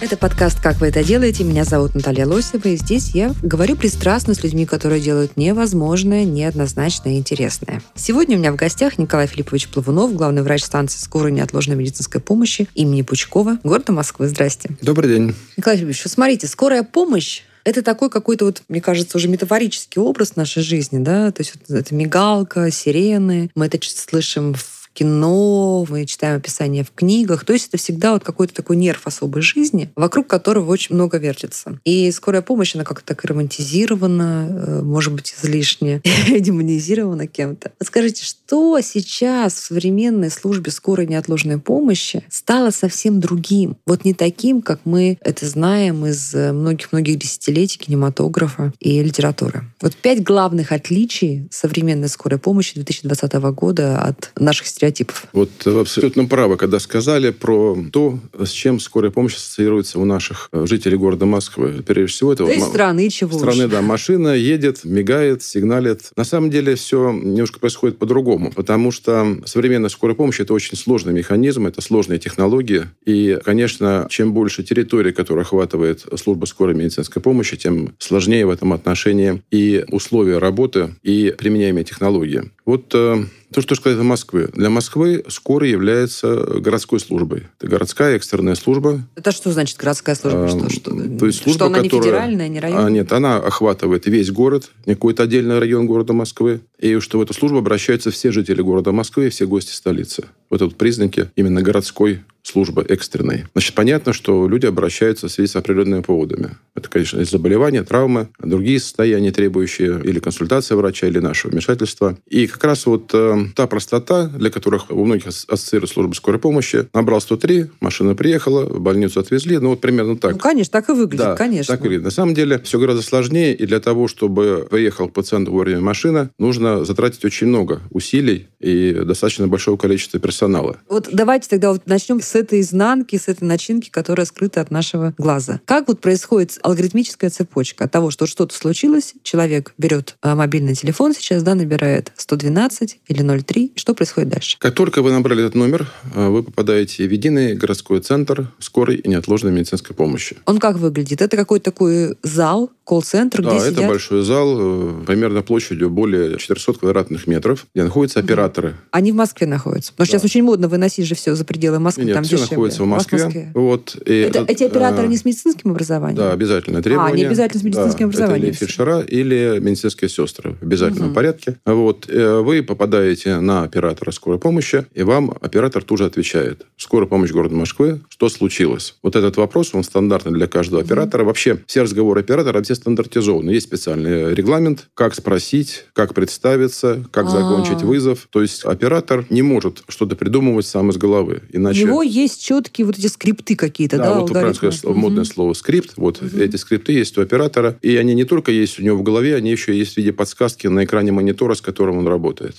Это подкаст «Как вы это делаете?». Меня зовут Наталья Лосева, и здесь я говорю пристрастно с людьми, которые делают невозможное, неоднозначное и интересное. Сегодня у меня в гостях Николай Филиппович Плавунов, главный врач станции скорой неотложной медицинской помощи имени Пучкова, города Москвы. Здрасте. Добрый день. Николай Филиппович, вот смотрите, скорая помощь это такой какой-то вот, мне кажется, уже метафорический образ нашей жизни, да, то есть вот это мигалка, сирены, мы это слышим в кино, мы читаем описания в книгах. То есть это всегда вот какой-то такой нерв особой жизни, вокруг которого очень много вертится. И скорая помощь, она как-то так романтизирована, э, может быть, излишне демонизирована кем-то. Скажите, что сейчас в современной службе скорой неотложной помощи стало совсем другим? Вот не таким, как мы это знаем из многих-многих десятилетий кинематографа и литературы. Вот пять главных отличий современной скорой помощи 2020 года от наших стереотипов. Вот вы абсолютно правы, когда сказали про то, с чем скорая помощь ассоциируется у наших э, жителей города Москвы. Прежде всего, это Да вот и страны, чего страны, уж. да, машина едет, мигает, сигналит. На самом деле все немножко происходит по-другому, потому что современная скорая помощь – это очень сложный механизм, это сложные технологии. И, конечно, чем больше территории, которую охватывает служба скорой медицинской помощи, тем сложнее в этом отношении и условия работы, и применяемые технологии. Вот э, то, что сказать о Москве. Для Москвы скорая является городской службой. Это городская экстренная служба, Это что значит городская служба? А, Что, что, то есть служба, что она не которая- федеральная, не районная? А, нет, она охватывает весь город, не какой-то отдельный район города Москвы. И что в эту службу обращаются все жители города Москвы и все гости столицы. Вот это вот признаки именно городской службы экстренной. Значит, понятно, что люди обращаются в связи с определенными поводами. Это, конечно, заболевания, травмы, другие состояния, требующие или консультации врача, или нашего вмешательства. И как раз вот э, та простота, для которых у многих ас- ассоциирует служба скорой помощи, набрал 103, машина приехала, в больницу отвезли, ну вот примерно так. Ну, конечно, так и выглядит, Да, конечно. так выглядит. На самом деле все гораздо сложнее, и для того, чтобы приехал пациент вовремя машина, нужно затратить очень много усилий и достаточно большого количества персонала. Вот давайте тогда вот начнем с этой изнанки, с этой начинки, которая скрыта от нашего глаза. Как вот происходит алгоритмическая цепочка от того, что что-то случилось, человек берет а, мобильный телефон сейчас, да, набирает 112 или 03, что происходит дальше? Как только вы набрали этот номер, э, вы попадаете в единый городской центр скорой и неотложной медицинской помощи. Он как выглядит? Это какой-то такой зал, колл-центр, Да, где это сидят... большой зал, э, примерно площадью более 400 квадратных метров, где находятся операторы. Они в Москве находятся. Потому что Да. сейчас очень модно выносить же все за пределы Москвы. Нет, там все дешевле. находятся в У вас Москве. Вот, и Это, эти операторы не с медицинским образованием? Да, обязательное требование. они обязательно с медицинским Да, образованием. Это или фельдшера, или медицинские сестры в обязательном Мгм. порядке. Вот. э, Вы попадаете на оператора скорой помощи, и вам оператор тоже отвечает. Скорая помощь города Москвы, что случилось? Вот этот вопрос, он стандартный для каждого оператора. Вообще, все разговоры оператора, все стандартизованы. Есть специальный регламент, как спросить, как представиться, как А. закончить вызов. То есть оператор не может что-то придумывать сам из головы. У Иначе... него есть четкие вот эти скрипты какие-то, да, Да, вот алгоритмы? сказали, модное слово скрипт. Вот эти скрипты есть у оператора. И они не только есть у него в голове, они еще есть в виде подсказки на экране монитора, с которым он работает.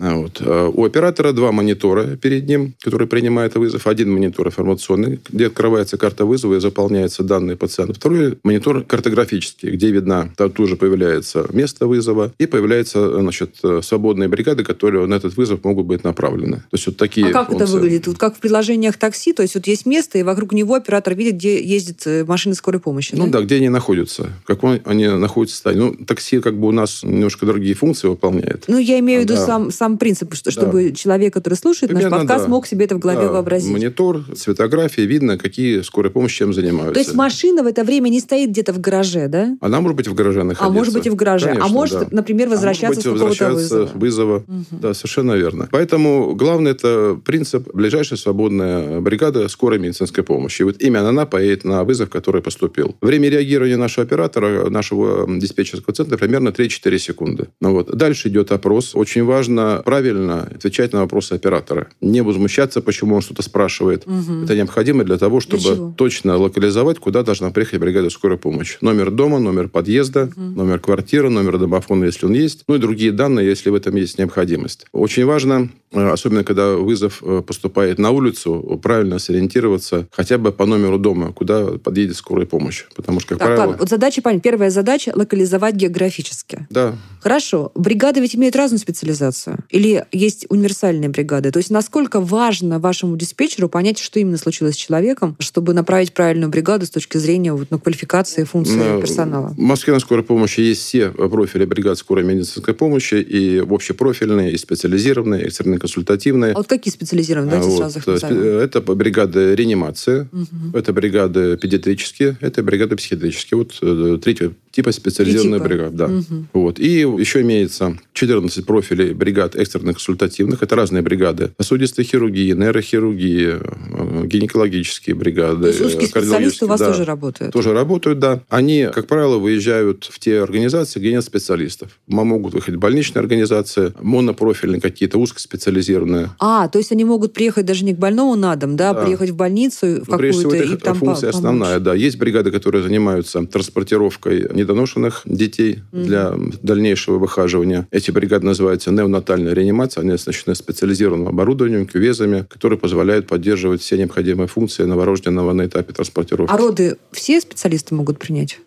А Вот. А У оператора два монитора перед ним, которые принимают вызов. Один монитор информационный, где открывается карта вызова и заполняются данные пациента. Второй монитор картографический, где видно, там тоже появляется место вызова и появляется значит, свободные бригады, которые на этот вызов могут быть направлены. То есть вот такие А как это функции. выглядит? Вот как в приложениях такси, то есть вот есть место, и вокруг него оператор видит, где ездит э, машина скорой помощи. Ну да, где они находятся, как он- они находятся состоянии. Ну, такси как бы у нас немножко другие функции выполняет. Ну, я имею в виду Да. сам, сам принцип, что, Да. чтобы человек, который слушает наш Примерно, подкаст, да. мог себе это в голове Да, вообразить. Монитор, цветография, видно, какие скорая помощь чем занимаются. То есть машина в это время не стоит где-то в гараже, да? Она может быть в гараже находиться. А может быть и в гараже. Конечно, а может, да. например, А может возвращаться быть, с какого-то возвращаться вызова. вызова. Да, совершенно верно. Поэтому главное это принцип ближайшее свободное именно бригада скорой медицинской помощи. И вот именно она поедет на вызов, который поступил. Время реагирования нашего оператора, нашего диспетчерского центра примерно 3-4 секунды. Ну вот. Дальше идет опрос. Очень важно правильно отвечать на вопросы оператора. Не возмущаться, почему он что-то спрашивает. Угу. Это необходимо для того, чтобы точно локализовать, куда должна приехать бригада скорой помощи. Номер дома, номер подъезда, угу. номер квартиры, номер домофона, если он есть, ну и другие данные, если в этом есть необходимость. Очень важно, э, особенно когда вызов э, поступает на улицу, правильно сориентироваться хотя бы по номеру дома, куда подъедет скорая помощь. Потому что, как так, правило... Вот задача, понятно. Первая задача — локализовать географически. Да. Хорошо. Бригады ведь имеют разную специализацию. Или есть универсальные бригады. То есть насколько важно вашему диспетчеру понять, что именно случилось с человеком, чтобы направить правильную бригаду с точки зрения вот, ну, квалификации функции на, персонала? В Москве на скорой помощи есть все профили бригад скорой медицинской помощи, и общепрофильные, и специализированные, и экстренно-консультативные. А вот какие специализированные? Давайте вот. сразу их назовем. Это бригады реанимации, угу. это бригады педиатрические, это бригады психиатрические. Вот э, третьего типа специализированная бригада. Да. Угу. Вот. И еще имеется 14 профилей бригад экстренно-консультативных. Это разные бригады. Сосудистой хирургии, нейрохирургии, э, гинекологические бригады. То есть узкие специалисты у вас да, тоже работают? Тоже работают, да. Они, как правило, выезжают в те организации, где нет специалистов. Могут выехать больничные организации, монопрофильные какие-то, узкоспециализированные. А, то есть они могут приехать даже не к больному на дом, да, да. приехать в больницу в какую-то и там функция помочь. основная, да. Есть бригады, которые занимаются транспортировкой недоношенных детей угу. для дальнейшего выхаживания. Эти бригады называются неонатальная реанимация. Они оснащены специализированным оборудованием, кювезами, которые позволяют поддерживать все необходимые функции новорожденного на этапе транспортировки. А роды все специалисты могут принять?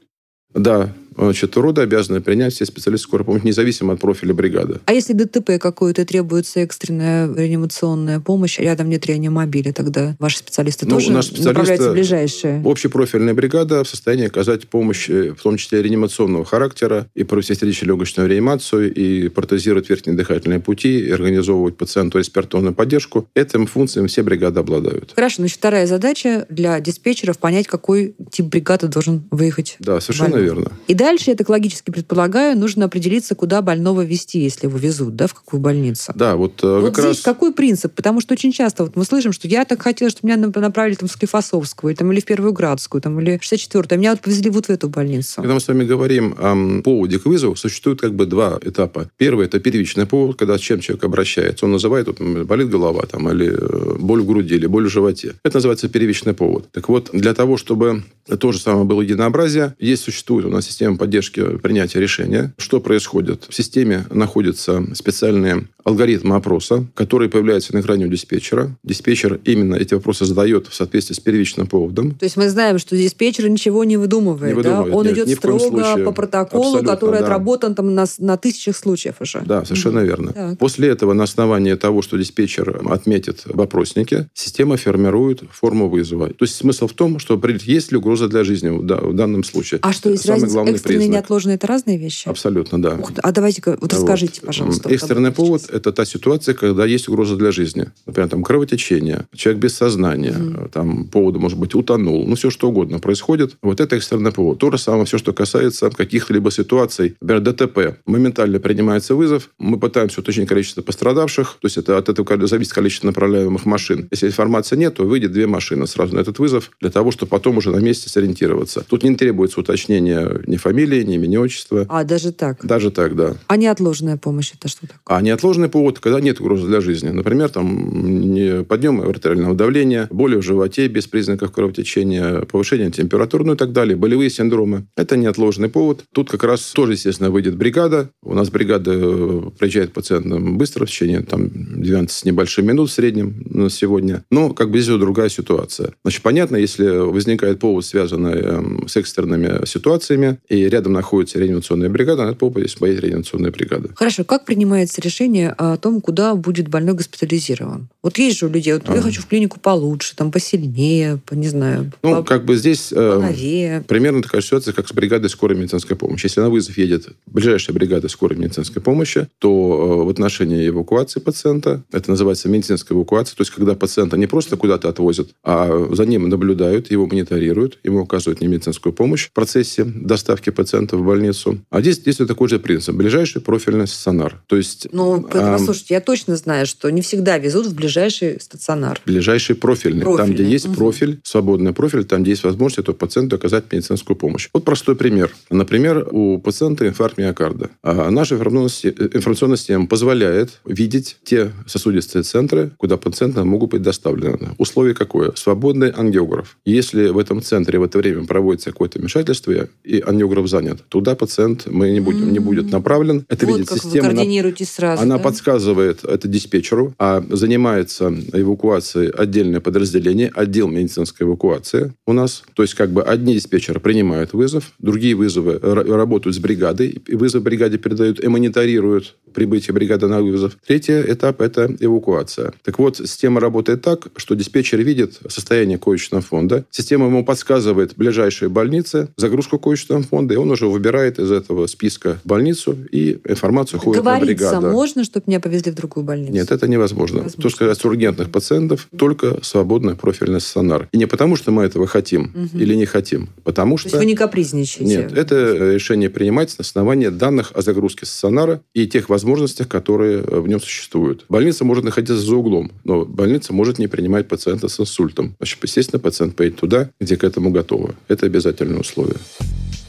Да, значит, роды обязаны принять все специалисты скорой помощи, независимо от профиля бригады. А если ДТП какое-то требуется экстренная реанимационная помощь, рядом нет реанимобиля, тогда ваши специалисты ну, тоже наши специалисты, направляются в ближайшие? Общепрофильная бригада в состоянии оказать помощь, э, в том числе реанимационного характера, и провести сердечно-легочную реанимацию, и протезировать верхние дыхательные пути, и организовывать пациенту респираторную поддержку. Этим функциям все бригады обладают. Хорошо, значит, вторая задача для диспетчеров понять, какой тип бригады должен выехать. Да, совершенно верно. И дальше, я так логически предполагаю, нужно определиться, куда больного вести, если его везут, да, в какую больницу. Да, вот, э, вот как здесь раз... какой принцип? Потому что очень часто вот мы слышим, что я так хотела, чтобы меня направили там, в Склифосовскую, там, или в Первую Градскую, там, или в 64-ю, а меня вот повезли вот в эту больницу. Когда мы с вами говорим о поводе к вызову, существует как бы два этапа. Первый – это первичный повод, когда с чем человек обращается. Он называет, вот, болит голова, там, или э, боль в груди, или боль в животе. Это называется первичный повод. Так вот, для того, чтобы то же самое было единообразие, есть существует у нас система поддержки принятия решения. Что происходит? В системе находятся специальные алгоритмы опроса, которые появляются на экране у диспетчера. Диспетчер именно эти вопросы задает в соответствии с первичным поводом. То есть мы знаем, что диспетчер ничего не выдумывает. Не выдумывает да? Он нет, идет строго по протоколу, Абсолютно, который да. отработан там на, на тысячах случаев уже. Да, совершенно угу. верно. Так. После этого на основании того, что диспетчер отметит в опроснике, система формирует форму вызова. То есть смысл в том, что определить, есть ли угроза для жизни в, данном случае. А что, есть Самый разница экстренный и неотложный – это разные вещи? Абсолютно, да. Ух, а давайте-ка, вот расскажите, вот. пожалуйста. Экстренный повод – это та ситуация, когда есть угроза для жизни. Например, там кровотечение, человек без сознания, mm. там поводу, может быть, утонул, ну, все что угодно происходит. Вот это экстренный повод. То же самое все, что касается каких-либо ситуаций. Например, ДТП. Моментально принимается вызов, мы пытаемся уточнить количество пострадавших, то есть это от этого зависит количество направляемых машин. Если информации нет, то выйдет две машины сразу на этот вызов для того, чтобы потом уже на месте сориентироваться. Тут не требуется уточнения ни фамилии, ни имени, отчества. А, даже так? Даже так, да. А неотложная помощь это что такое? А неотложный повод, когда нет угрозы для жизни. Например, там подъем артериального давления, боли в животе без признаков кровотечения, повышение температуры, ну и так далее, болевые синдромы. Это неотложный повод. Тут как раз тоже, естественно, выйдет бригада. У нас бригада э, приезжает пациентам быстро, в течение там, 12 с небольшим минут в среднем на сегодня. Но как бы здесь уже другая ситуация. Значит, понятно, если возникает повод, связанный эм, с экстренными ситуациями, и рядом находится реанимационная бригада, на этот повод здесь поедет реанимационная бригада. Хорошо. Как принимается решение о том, куда будет больной госпитализирован? Вот есть же у людей, вот а. я хочу в клинику получше, там посильнее, по, не знаю, Ну, по, как бы здесь э, примерно такая ситуация, как с бригадой скорой медицинской помощи. Если на вызов едет ближайшая бригада скорой медицинской помощи, то э, в отношении эвакуации пациента, это называется медицинская эвакуация, то есть когда пациента не просто куда-то отвозят, а за ним наблюдают, его мониторируют, ему оказывают немедицинскую помощь в процессе доставки доставки пациента в больницу. А здесь действует такой же принцип. Ближайший профильный стационар. То есть... Ну, послушайте, я точно знаю, что не всегда везут в ближайший стационар. Ближайший профильный. профильный. Там, где есть угу. профиль, свободный профиль, там, где есть возможность этому пациенту оказать медицинскую помощь. Вот простой пример. Например, у пациента инфаркт миокарда. А наша информационная система позволяет видеть те сосудистые центры, куда пациенты могут быть доставлены. Условие какое? Свободный ангиограф. Если в этом центре в это время проводится какое-то вмешательство, и ангиограф занят, туда пациент мы не, будем, не будет направлен. Это вот видит как система. Вы координируете сразу, она да? подсказывает это диспетчеру, а занимается эвакуацией отдельное подразделение, отдел медицинской эвакуации у нас. То есть как бы одни диспетчеры принимают вызов, другие вызовы работают с бригадой, и вызов бригаде передают и мониторируют прибытие бригады на вызов. Третий этап – это эвакуация. Так вот, система работает так, что диспетчер видит состояние коечного фонда, система ему подсказывает ближайшие больницы, загрузку коечного фонда, и он уже выбирает из этого списка больницу, и информацию ходит на бригаду. можно, чтобы меня повезли в другую больницу? Нет, это невозможно. невозможно. То, что касается ургентных пациентов, только свободный профильный стационар. И не потому, что мы этого хотим угу. или не хотим, потому То что... есть вы не капризничаете? Нет, это решение принимается на основании данных о загрузке стационара и тех возможностях, которые э, в нем существуют. Больница может находиться за углом, но больница может не принимать пациента с инсультом. Значит, естественно, пациент поедет туда, где к этому готовы. Это обязательное условие.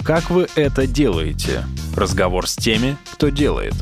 Как вы это делаете? Разговор с теми, кто делает.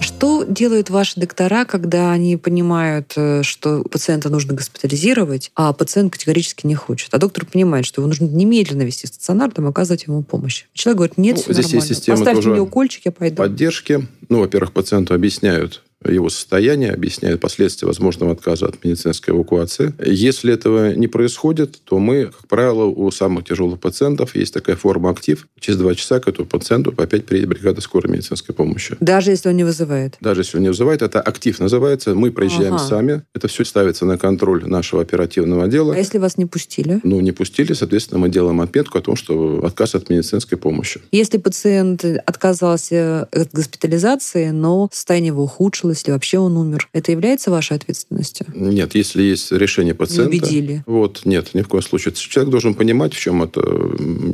Что делают ваши доктора, когда они понимают, э, что пациента нужно госпитализировать, а пациент категорически не хочет? А доктор понимает, что его нужно немедленно вести в стационар, там оказывать ему помощь. Человек говорит, нет, ну, все здесь нормально. есть система Поставьте мне укольчик, я пойду. Поддержки. Ну, во-первых, пациенту объясняют, его состояние, объясняет последствия возможного отказа от медицинской эвакуации. Если этого не происходит, то мы, как правило, у самых тяжелых пациентов есть такая форма актив. Через два часа к этому пациенту опять приедет бригада скорой медицинской помощи. Даже если он не вызывает? Даже если он не вызывает. Это актив называется. Мы проезжаем ага. сами. Это все ставится на контроль нашего оперативного отдела. А если вас не пустили? Ну, не пустили, соответственно, мы делаем отметку о том, что отказ от медицинской помощи. Если пациент отказался от госпитализации, но состояние его ухудшилось, если вообще он умер. Это является вашей ответственностью? Нет, если есть решение пациента... Не убедили? Вот, нет, ни в коем случае. Человек должен понимать, в чем это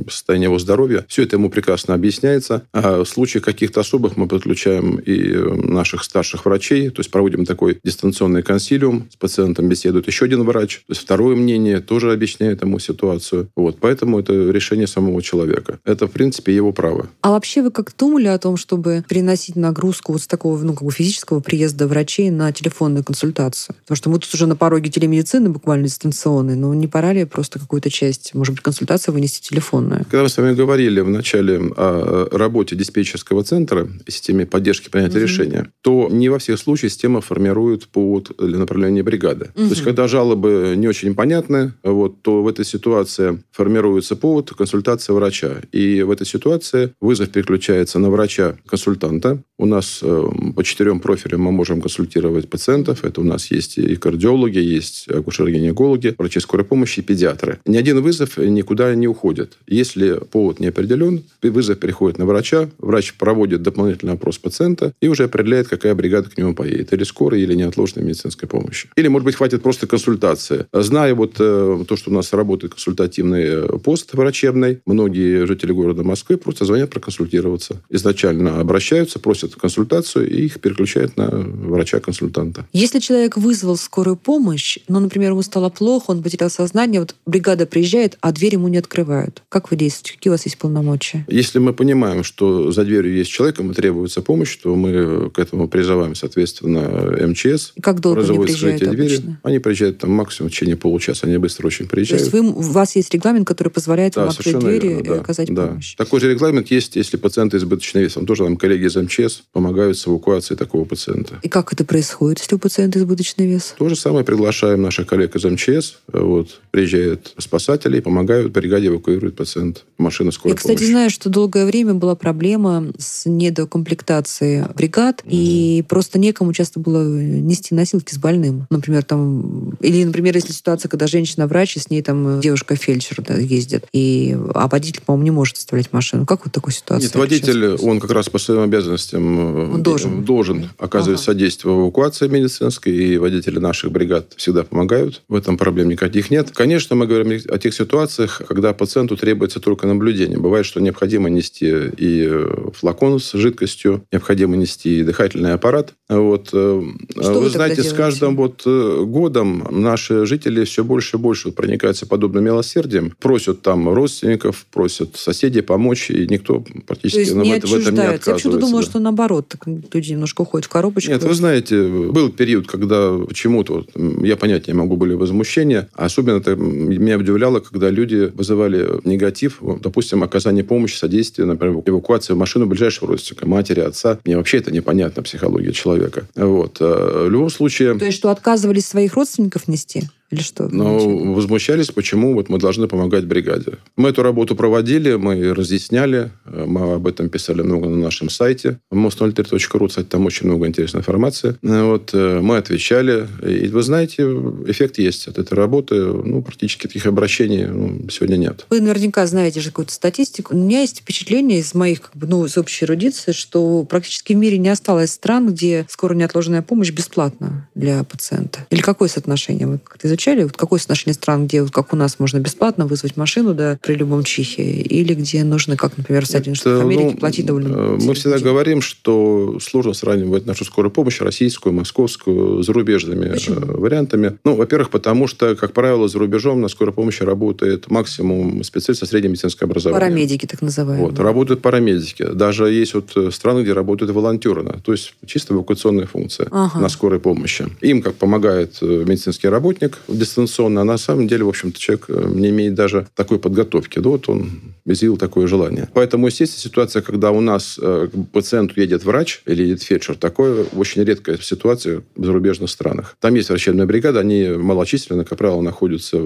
состояние его здоровья. Все это ему прекрасно объясняется. А в случае каких-то особых мы подключаем и наших старших врачей, то есть проводим такой дистанционный консилиум, с пациентом беседует еще один врач, то есть второе мнение тоже объясняет ему ситуацию. Вот, поэтому это решение самого человека. Это, в принципе, его право. А вообще вы как думали о том, чтобы переносить нагрузку вот с такого ну, как бы физического приезда врачей на телефонную консультацию. Потому что мы тут уже на пороге телемедицины буквально дистанционной, но не пора ли просто какую-то часть, может быть, консультацию вынести телефонную? Когда мы с вами говорили в начале о работе диспетчерского центра и системе поддержки принятия угу. решения, то не во всех случаях система формирует повод для направления бригады. Угу. То есть, когда жалобы не очень понятны, вот, то в этой ситуации формируется повод консультация врача. И в этой ситуации вызов переключается на врача-консультанта. У нас э, по четырем профилям мы можем консультировать пациентов. Это у нас есть и кардиологи, есть акушеры-гинекологи, врачи скорой помощи и педиатры. Ни один вызов никуда не уходит. Если повод не определен, вызов переходит на врача, врач проводит дополнительный опрос пациента и уже определяет, какая бригада к нему поедет. Или скорой, или неотложной медицинской помощи. Или, может быть, хватит просто консультации. Зная вот э, то, что у нас работает консультативный э, пост врачебный, многие жители города Москвы просто звонят проконсультироваться. Изначально обращаются, просят консультацию, и их переключают на врача-консультанта. Если человек вызвал скорую помощь, но, например, ему стало плохо, он потерял сознание, вот бригада приезжает, а дверь ему не открывают. Как вы действуете? Какие у вас есть полномочия? Если мы понимаем, что за дверью есть человек, ему требуется помощь, то мы к этому призываем, соответственно, МЧС. И как долго они приезжают двери. Они приезжают там максимум в течение получаса. Они быстро очень приезжают. То есть вы, у вас есть регламент, который позволяет да, вам открыть двери верно, и да, оказать да. помощь? Такой же регламент есть, если пациент избыточный вес. Он тоже нам коллеги из МЧС помогают с эвакуацией такого пациента. И как это происходит, если у пациента избыточный вес? То же самое приглашаем наших коллег из МЧС. Вот, приезжают спасатели, помогают, бригаде эвакуируют пациент в машину скорой Я, кстати, помощи. знаю, что долгое время была проблема с недокомплектацией бригад, mm. и просто некому часто было нести носилки с больным. Например, там... Или, например, если ситуация, когда женщина-врач, и с ней там девушка-фельдшер да, ездит, и... а водитель, по-моему, не может оставлять машину. Как вот такой ситуация? Нет, водитель, он как раз по своим обязанностям он должен, должен оказывать оказывают ага. содействие в эвакуации медицинской, и водители наших бригад всегда помогают. В этом проблем никаких нет. Конечно, мы говорим о тех ситуациях, когда пациенту требуется только наблюдение. Бывает, что необходимо нести и флакон с жидкостью, необходимо нести и дыхательный аппарат. Вот. Э, что вы, знаете, с каждым вот э, годом наши жители все больше и больше проникаются подобным милосердием, просят там родственников, просят соседей помочь, и никто практически в, в этом не отказывается. Я почему-то думала, что наоборот, так люди немножко уходят в коробочку. Нет, вы знаете, был период, когда почему-то, я понять не могу, были возмущения. Особенно это меня удивляло, когда люди вызывали негатив, допустим, оказание помощи, содействия, например, эвакуации в машину ближайшего родственника, матери, отца. Мне вообще это непонятно, психология человека. Вот. А в любом случае... То есть, что отказывались своих родственников нести? Или что? Но возмущались, почему вот мы должны помогать бригаде. Мы эту работу проводили, мы разъясняли, мы об этом писали много на нашем сайте most03.ru, кстати, там очень много интересной информации. Вот, э, мы отвечали, и вы знаете, эффект есть от этой работы. Ну, практически таких обращений ну, сегодня нет. Вы наверняка знаете же какую-то статистику. У меня есть впечатление из моих, как бы, ну, из общей эрудиции, что практически в мире не осталось стран, где скорая неотложная помощь бесплатна для пациента. Или какое соотношение? Вы как-то изучали, вот какое соотношение стран, где, вот как у нас, можно бесплатно вызвать машину да, при любом чихе, или где нужно, как, например, в Соединенных Штатах Америки, ну, платить довольно э, Мы всегда говорим, что сложно сравнивать нашу скорую помощь, российскую, московскую, зарубежными Почему? Э, вариантами. Ну, во-первых, потому что, как правило, за рубежом на скорой помощи работает максимум специалист со средним медицинское образование. Парамедики, так называемые. Вот, работают парамедики. Даже есть вот э, страны, где работают волонтеры, то есть чисто эвакуационная функция ага. на скорой помощи. Им, как помогает медицинский работник дистанционно, а на самом деле, в общем-то, человек э, не имеет даже такой подготовки. Да, вот он изъявил такое желание. Поэтому, естественно, ситуация, когда у нас э, к пациенту едет врач или едет фельдшер, такое очень редкая ситуация в зарубежных странах. Там есть врачебная бригада, они малочисленны, как правило, находятся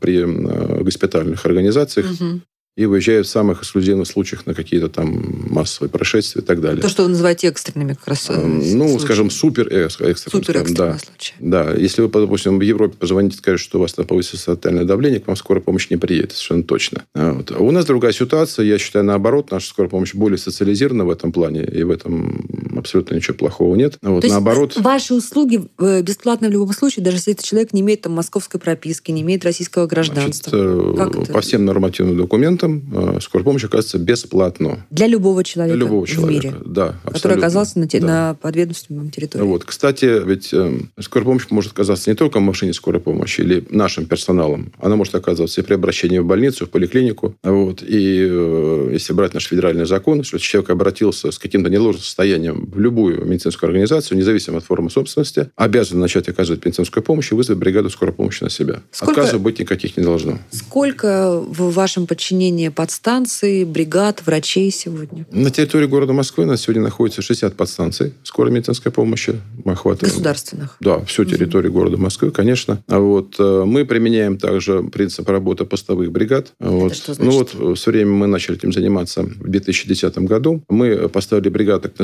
при э, госпитальных организациях. Угу и выезжают в самых эксклюзивных случаях на какие-то там массовые происшествия и так далее. То, что вы называете экстренными как раз э, Ну, случаями. скажем, супер экстренными. Супер экстренные да. случаи. Да. Если вы, допустим, в Европе позвоните, скажете, что у вас там повысилось социальное давление, к вам скорая помощь не приедет, совершенно точно. А вот. А у нас другая ситуация. Я считаю, наоборот, наша скорая помощь более социализирована в этом плане, и в этом абсолютно ничего плохого нет. Вот, То наоборот... есть ваши услуги э, бесплатны в любом случае, даже если этот человек не имеет там московской прописки, не имеет российского гражданства? Значит, э, по всем нормативным документам скорая помощь оказывается бесплатно. Для любого человека Для любого человека, мире, да. Абсолютно. Который оказался на, те, да. на подведомственном территории. Вот. Кстати, ведь э, скорая помощь может оказаться не только в машине скорой помощи или нашим персоналом. Она может оказываться и при обращении в больницу, в поликлинику. Вот. И э, если брать наш федеральный закон, что человек обратился с каким-то неложным состоянием в любую медицинскую организацию, независимо от формы собственности, обязан начать оказывать медицинскую помощь и вызвать бригаду скорой помощи на себя. Сколько, Отказов быть никаких не должно. Сколько в вашем подчинении подстанций станций, бригад, врачей сегодня? На территории города Москвы нас сегодня находится 60 подстанций скорой медицинской помощи. Мы охватываем... Государственных? Да, всю территорию угу. города Москвы, конечно. А вот э, мы применяем также принцип работы постовых бригад. Вот. что значит? Ну вот, все время мы начали этим заниматься в 2010 году. Мы поставили бригады, так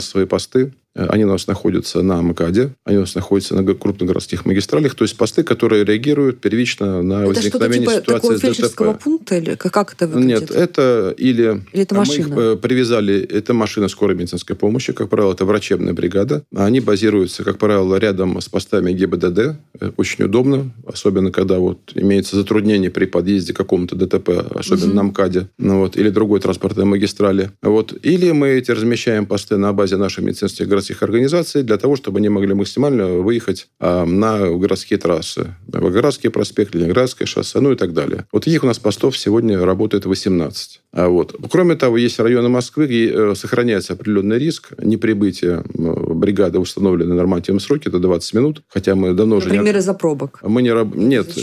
называемые трассовые посты. Э, они у нас находятся на МКАДе, они у нас находятся на крупных городских магистралях, то есть посты, которые реагируют первично на это возникновение типа ситуации с ДТП. пункта или как это выглядит? Нет, это или, или это машина? мы их э, привязали, это машина скорой медицинской помощи, как правило, это врачебная бригада. Они базируются, как правило, рядом с постами ГИБДД. Э, очень удобно, особенно когда вот имеется затруднение при подъезде к какому-то ДТП, особенно угу. на МКАДе, ну, вот, или другой транспортной магистрали. Вот. Или мы эти размещаем посты на базе наших медицинских городских организаций для того, чтобы они могли максимально выехать а, на городские трассы. Волгоградский проспект, Ленинградское шоссе, ну и так далее. Вот их у нас постов сегодня работает 18. А вот. Кроме того, есть районы Москвы, где э, сохраняется определенный риск неприбытия бригады в установленные нормативные сроки, это 20 минут, хотя мы давно уже... Например, не... из-за пробок? Мы не... Нет,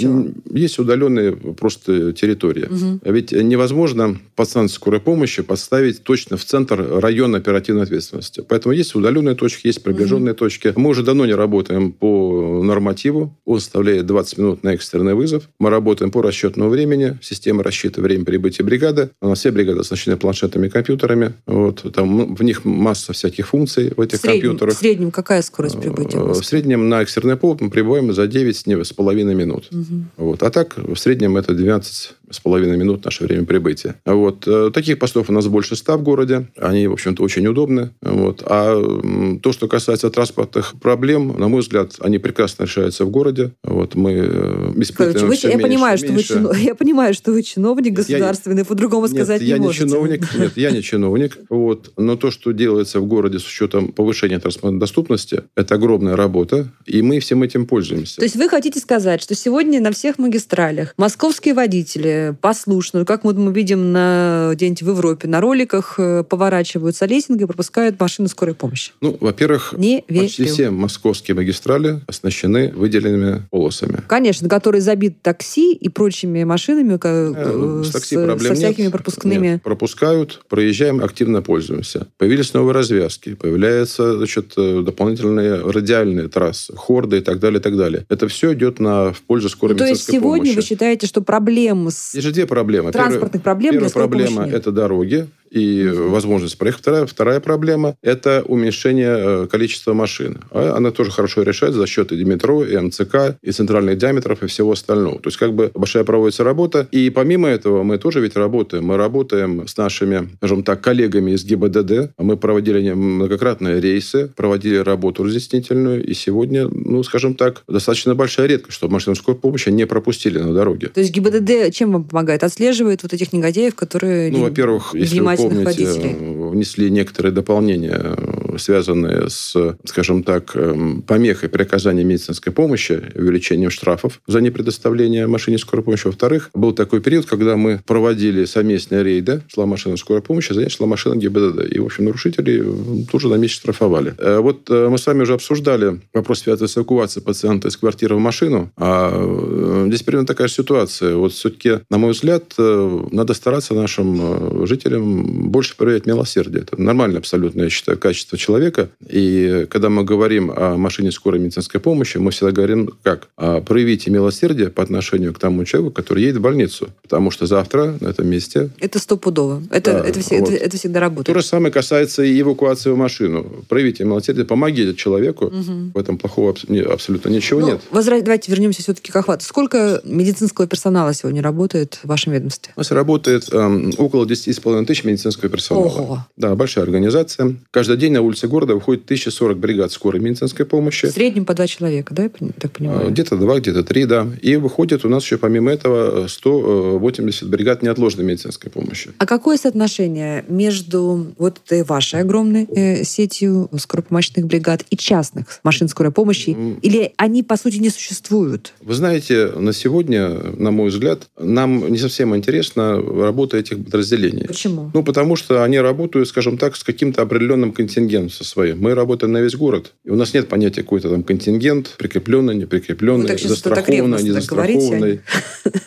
есть удаленные просто территории. Угу. Ведь невозможно подстанцию скорой помощи поставить точно в центр района оперативной ответственности. Поэтому есть удаленные точки, есть приближенные угу. точки. Мы уже давно не работаем по нормативу. Он составляет 20 минут на экстренный вызов. Мы работаем по расчетному времени. Система рассчитывает время прибытия бригады. Она все бригады оснащены планшетами и компьютерами. Вот, там в них масса всяких функций в этих в среднем, компьютерах. В среднем какая скорость прибытия? В среднем на экстренный повод мы прибываем за 9,5 минут. Угу. Вот. А так в среднем это 12 с половиной минут наше время прибытия. Вот. Э, таких постов у нас больше ста в городе. Они, в общем-то, очень удобны. Вот. А то, что касается транспортных проблем, на мой взгляд, они прекрасно решаются в городе. Вот. Мы испытываем все я, меньше, понимаю, что. Вы, я понимаю, что вы чиновник государственный, по-другому сказать нет, я не можете. Не чиновник, нет, я не чиновник. Вот. Но то, что делается в городе с учетом повышения транспортной доступности, это огромная работа, и мы всем этим пользуемся. То есть вы хотите сказать, что сегодня на всех магистралях московские водители послушно, как вот мы видим на где-нибудь в Европе, на роликах э, поворачиваются лесинги и пропускают машины скорой помощи? Ну, во-первых, не почти все московские магистрали оснащены выделенными полосами. Конечно, которые забиты такси и прочими машинами э, с, такси с, со всякими нет, пропускными. Нет, пропускают, проезжаем, активно пользуемся. Появились новые развязки, появляются значит, э, дополнительные радиальные трассы, хорды и так далее, и так далее. Это все идет на, в пользу скорой ну, То есть сегодня помощи. вы считаете, что проблем с... Есть же две проблемы. Транспортных проблем Первая проблема – это дороги и возможность проехать. Вторая, вторая проблема – это уменьшение э, количества машин. А она тоже хорошо решается за счет и метро, и МЦК, и центральных диаметров, и всего остального. То есть как бы большая проводится работа. И помимо этого мы тоже ведь работаем. Мы работаем с нашими, скажем так, коллегами из ГИБДД. Мы проводили многократные рейсы, проводили работу разъяснительную. И сегодня, ну, скажем так, достаточно большая редкость, чтобы машины скорой помощи не пропустили на дороге. То есть ГИБДД чем вам помогает? Отслеживает вот этих негодяев, которые... Ну, во-первых, если помните, водителей. внесли некоторые дополнения, связанные с, скажем так, эм, помехой при оказании медицинской помощи, увеличением штрафов за непредоставление машине скорой помощи. Во-вторых, был такой период, когда мы проводили совместные рейды, шла машина скорой помощи, за ней шла машина ГИБДД. И, в общем, нарушители тоже на месяц штрафовали. Э, вот э, мы с вами уже обсуждали вопрос связанный с эвакуацией пациента из квартиры в машину. А э, здесь примерно такая ситуация. Вот все-таки, на мой взгляд, надо стараться нашим жителям больше проявлять милосердие. Это нормально абсолютно, я считаю, качество человека. И когда мы говорим о машине скорой медицинской помощи, мы всегда говорим как? А, проявите милосердие по отношению к тому человеку, который едет в больницу. Потому что завтра на этом месте... Это стопудово. Это, да, это, все, вот. это, это всегда работает. То же самое касается и эвакуации в машину. Проявите милосердие, помогите человеку. Угу. В этом плохого абсолютно ничего ну, нет. Возврат... Давайте вернемся все-таки к охвату. Сколько медицинского персонала сегодня работает в вашем ведомстве? У нас работает эм, около 10,5 тысяч медицинского медицинского персонала. Ого. Да, большая организация. Каждый день на улице города выходит 1040 бригад скорой медицинской помощи. В среднем по два человека, да, я так понимаю? А, где-то два, где-то три, да. И выходит у нас еще помимо этого 180 бригад неотложной медицинской помощи. А какое соотношение между вот этой вашей огромной э, сетью скоропомощных бригад и частных машин скорой помощи? Или они, по сути, не существуют? Вы знаете, на сегодня, на мой взгляд, нам не совсем интересна работа этих подразделений. Почему? Ну, потому что они работают, скажем так, с каким-то определенным контингентом со своим. Мы работаем на весь город, и у нас нет понятия какой-то там контингент, прикрепленный, неприкрепленный, застрахованный, не застрахованный.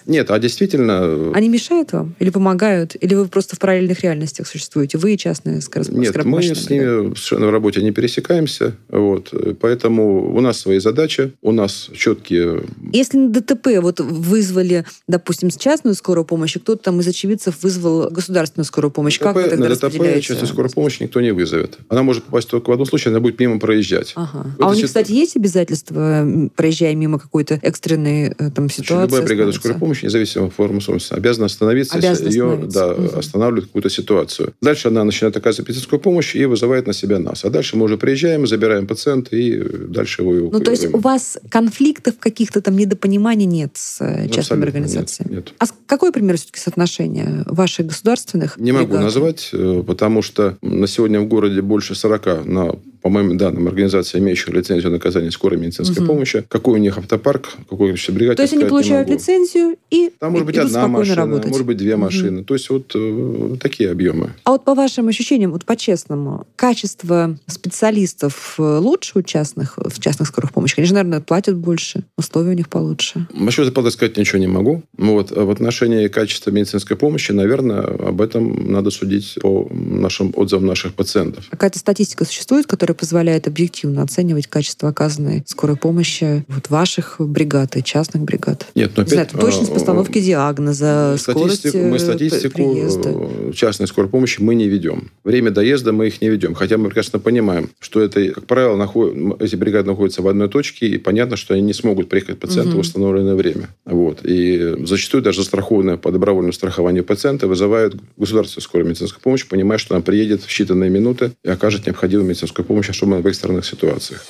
Нет, а действительно... Они мешают вам? Или помогают? Или вы просто в параллельных реальностях существуете? Вы и частные скороспомощные? Нет, мы с ними совершенно в работе не пересекаемся. Вот. Поэтому у нас свои задачи, у нас четкие... Если на ДТП вот вызвали, допустим, частную скорую помощь, кто-то там из очевидцев вызвал государственную скорую помощь, как вы тогда на ДТП часто скорую помощь никто не вызовет. Она может попасть только в одном случае, она будет мимо проезжать. Ага. а у них, кстати, есть обязательства, проезжая мимо какой-то экстренной э, там, ситуации? Любая бригада скорой помощи, независимо от формы собственности, обязана остановиться, обязана если ее да, угу. останавливает какую-то ситуацию. Дальше она начинает оказывать медицинскую помощь и вызывает на себя нас. А дальше мы уже приезжаем, забираем пациента и дальше его эвакуируем. Ну, то есть у вас конфликтов каких-то там недопониманий нет с э, частными Абсолютно организациями? Нет, нет. А какое, пример, все-таки соотношение ваших государственных Не бригад? могу назвать, э, потому что на сегодня в городе больше 40 на по моим данным, организации, имеющих лицензию на оказание скорой медицинской угу. помощи, какой у них автопарк, какой количество бригад. То есть они получают лицензию и Там может быть одна машина, работать. может быть две угу. машины. То есть вот э, такие объемы. А вот по вашим ощущениям, вот по-честному, качество специалистов э, лучше у частных, в частных скорых помощи? Конечно, наверное, платят больше, условия у них получше. Насчет зарплаты сказать ничего не могу. Вот. А в отношении качества медицинской помощи, наверное, об этом надо судить по нашим отзывам наших пациентов. Какая-то статистика существует, которая которая позволяет объективно оценивать качество оказанной скорой помощи вот ваших бригад и частных бригад? Нет, но опять, знаю, точность а, постановки диагноза, статистику, скорость мы э, статистику приезда. э, частной скорой помощи мы не ведем. Время доезда мы их не ведем. Хотя мы прекрасно понимаем, что это, как правило, наход... эти бригады находятся в одной точке, и понятно, что они не смогут приехать к пациенту Мгм. в установленное время. Вот. И зачастую даже застрахованные по добровольному страхованию пациенты вызывают государственную скорую медицинскую помощь, понимая, что она приедет в считанные минуты и окажет необходимую медицинскую помощь, особенно в экстренных ситуациях.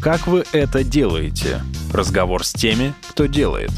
Как вы это делаете? Разговор с теми, кто делает.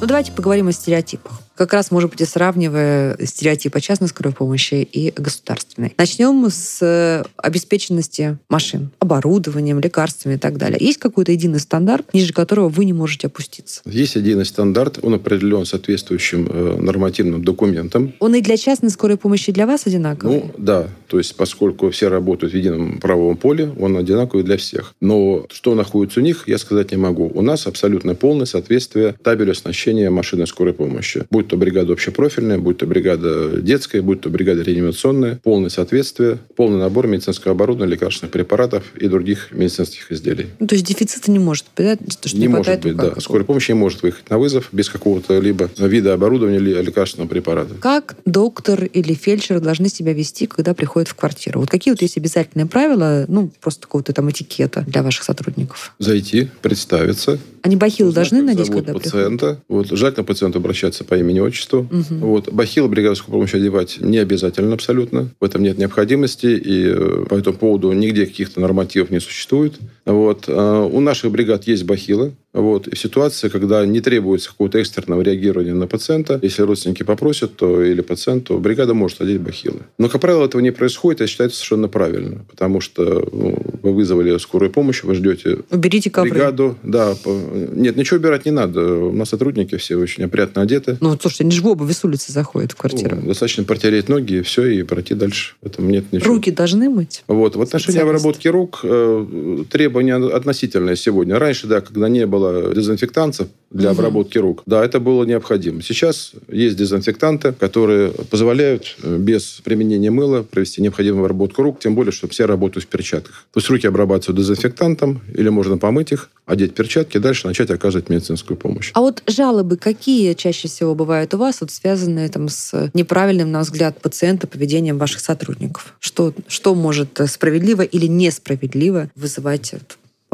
Ну, давайте поговорим о стереотипах. Как раз, может быть, и сравнивая стереотипы частной скорой помощи и государственной. Начнем с э, обеспеченности машин, оборудованием, лекарствами и так далее. Есть какой-то единый стандарт, ниже которого вы не можете опуститься? Есть единый стандарт, он определен соответствующим э, нормативным документом. Он и для частной скорой помощи и для вас одинаковый? Ну, да. То есть, поскольку все работают в едином правовом поле, он одинаковый для всех. Но что находится у них, я сказать не могу. У нас абсолютно полное соответствие табелю оснащения машины скорой помощи. Будь то бригада общепрофильная, будь то бригада детская, будь то бригада реанимационная. Полное соответствие, полный набор медицинского оборудования, лекарственных препаратов и других медицинских изделий. Ну, то есть дефицита не может быть, да? То, что не может хватает быть, да. Скорая помощь не может выехать на вызов без какого-то либо вида оборудования или лекарственного препарата. Как доктор или фельдшер должны себя вести, когда приходят в квартиру? Вот какие вот есть обязательные правила, ну, просто какого-то там этикета для ваших сотрудников? Зайти, представиться, Они бахилы Узнать, должны надеть, когда приходят? пациента. Вот, желательно пациенту обращаться по имени-отчеству. Мгм. Вот, бахилы бригады скорой помощи одевать не обязательно абсолютно. В этом нет необходимости. И э, по этому поводу нигде каких-то нормативов не существует. Вот. А У наших бригад есть бахилы. Вот. И в ситуации, когда не требуется какого-то экстренного реагирования на пациента, если родственники попросят, то или пациент, то бригада может одеть бахилы. Но, как правило, этого не происходит, я считаю, это совершенно правильно. Потому что ну, вы вызвали скорую помощь, вы ждете Уберите ковры. бригаду. Да, по- нет, ничего убирать не надо. У нас сотрудники все очень опрятно одеты. Ну, вот, слушайте, они же в обуви с улицы заходят в квартиру. Ну, достаточно протереть ноги, и все, и пройти дальше. В этом нет ничего. Руки должны мыть? Вот. В отношении обработки рук э, требования относительные сегодня. Раньше, да, когда не было дезинфектантов для Мгм. обработки рук, да, это было необходимо. Сейчас есть дезинфектанты, которые позволяют э, без применения мыла провести необходимую обработку рук, тем более, что все работают в перчатках. То есть руки обрабатывают дезинфектантом, или можно помыть их, одеть перчатки, дальше начать оказывать медицинскую помощь. А вот жалобы какие чаще всего бывают у вас, вот связанные там с неправильным, на взгляд пациента, поведением ваших сотрудников? Что, что может э, справедливо или несправедливо вызывать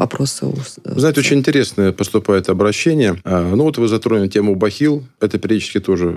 вопросы у... Вы Знаете, очень интересное поступает обращение. А, Ну вот вы затронули тему бахил. Это периодически тоже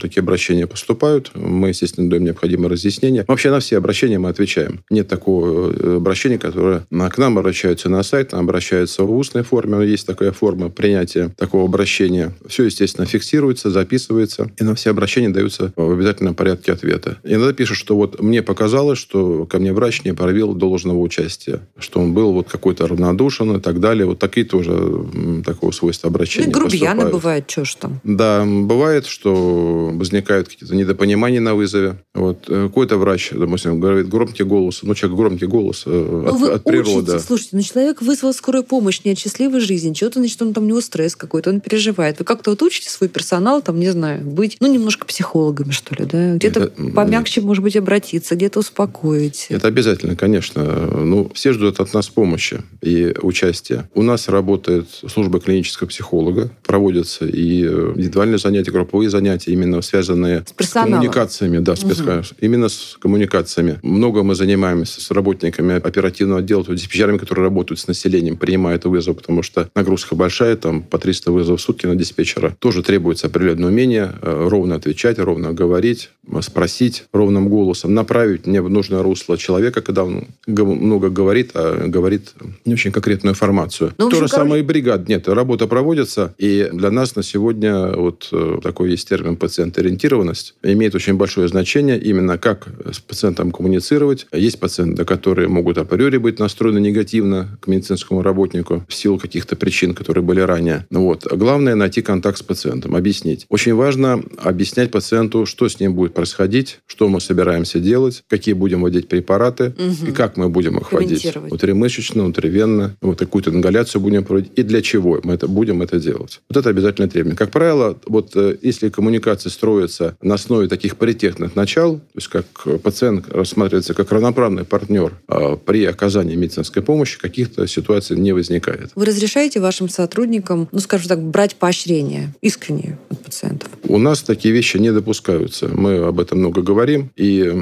такие обращения поступают. Мы, естественно, даем необходимое разъяснение. Вообще на все обращения мы отвечаем. Нет такого э, обращения, которое к нам обращаются на сайт, нам обращаются в устной форме. Есть такая форма принятия такого обращения. Все, естественно, фиксируется, записывается. И на все обращения даются в обязательном порядке ответа. Иногда пишут, что вот мне показалось, что ко мне врач не проявил должного участия. Что он был вот какой-то равнодушен и так далее. Вот такие тоже такого свойства Ну, обращения и грубияны поступают. бывают, что ж там. Да, бывает, что возникают какие-то недопонимания на вызове. Вот э, какой-то врач, допустим, говорит громкий голос. Ну, человек громкий голос э, Ну, от, вы от природы. учите, слушайте, ну человек вызвал скорую помощь, не от счастливой жизни, чего-то, значит, он там у него стресс какой-то, он переживает. Вы как-то вот учите свой персонал, там, не знаю, быть, ну, немножко психологами, что ли, да? Где-то Это, помягче, может быть, обратиться, где-то успокоить. Это обязательно, конечно. Ну, все ждут от нас помощи и участия. У нас работает служба клинического психолога, проводятся и э, индивидуальные занятия, групповые занятия, именно связанные С персоналом. коммуникациями. Да, с персоналом. именно с коммуникациями. Много мы занимаемся с работниками оперативного отдела, диспетчерами, которые работают с населением, принимают вызов, потому что нагрузка большая, там по 300 вызовов в сутки на диспетчера. Тоже требуется определенное умение э, ровно отвечать, ровно говорить, э, спросить ровным голосом, направить не в нужное русло человека, когда он много говорит, а говорит не очень конкретную информацию. Ну, в То общем, же самое и бригад. Нет, работа проводится, и для нас на сегодня вот э, такой есть термин пациент-ориентированность, имеет очень большое значение именно как с пациентом коммуницировать. Есть пациенты, которые могут априори быть настроены негативно к медицинскому работнику в силу каких-то причин, которые были ранее. Ну Вот. Главное найти контакт с пациентом, объяснить. Очень важно объяснять пациенту, что с ним будет происходить, что мы собираемся делать, какие будем вводить препараты Мгм. и как мы будем их вводить. Внутримышечно, внутривенно обязательно. Вот какую-то ингаляцию будем проводить. И для чего мы это будем это делать. Вот это обязательное требование. Как правило, вот э, если коммуникация строится на основе таких паритетных начал, то есть как пациент рассматривается как равноправный партнер а при оказании медицинской помощи, каких-то ситуаций не возникает. Вы разрешаете вашим сотрудникам, ну, скажем так, брать поощрение искреннее от пациентов? У нас такие вещи не допускаются. Мы об этом много говорим. И